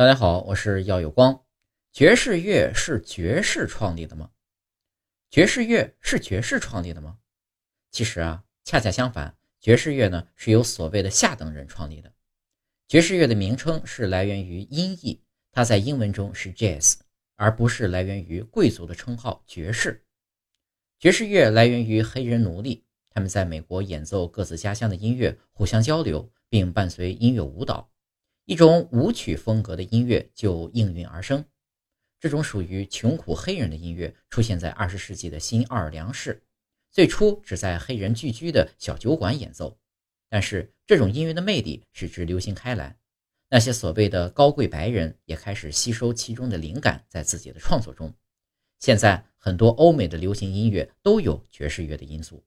大家好，我是耀有光。爵士乐是爵士创立的吗？爵士乐是爵士创立的吗？其实啊，恰恰相反，爵士乐呢是由所谓的下等人创立的。爵士乐的名称是来源于音译，它在英文中是 jazz，而不是来源于贵族的称号爵士。爵士乐来源于黑人奴隶，他们在美国演奏各自家乡的音乐，互相交流，并伴随音乐舞蹈。一种舞曲风格的音乐就应运而生。这种属于穷苦黑人的音乐出现在二十世纪的新奥尔良市，最初只在黑人聚居的小酒馆演奏。但是这种音乐的魅力使之流行开来，那些所谓的高贵白人也开始吸收其中的灵感，在自己的创作中。现在很多欧美的流行音乐都有爵士乐的因素。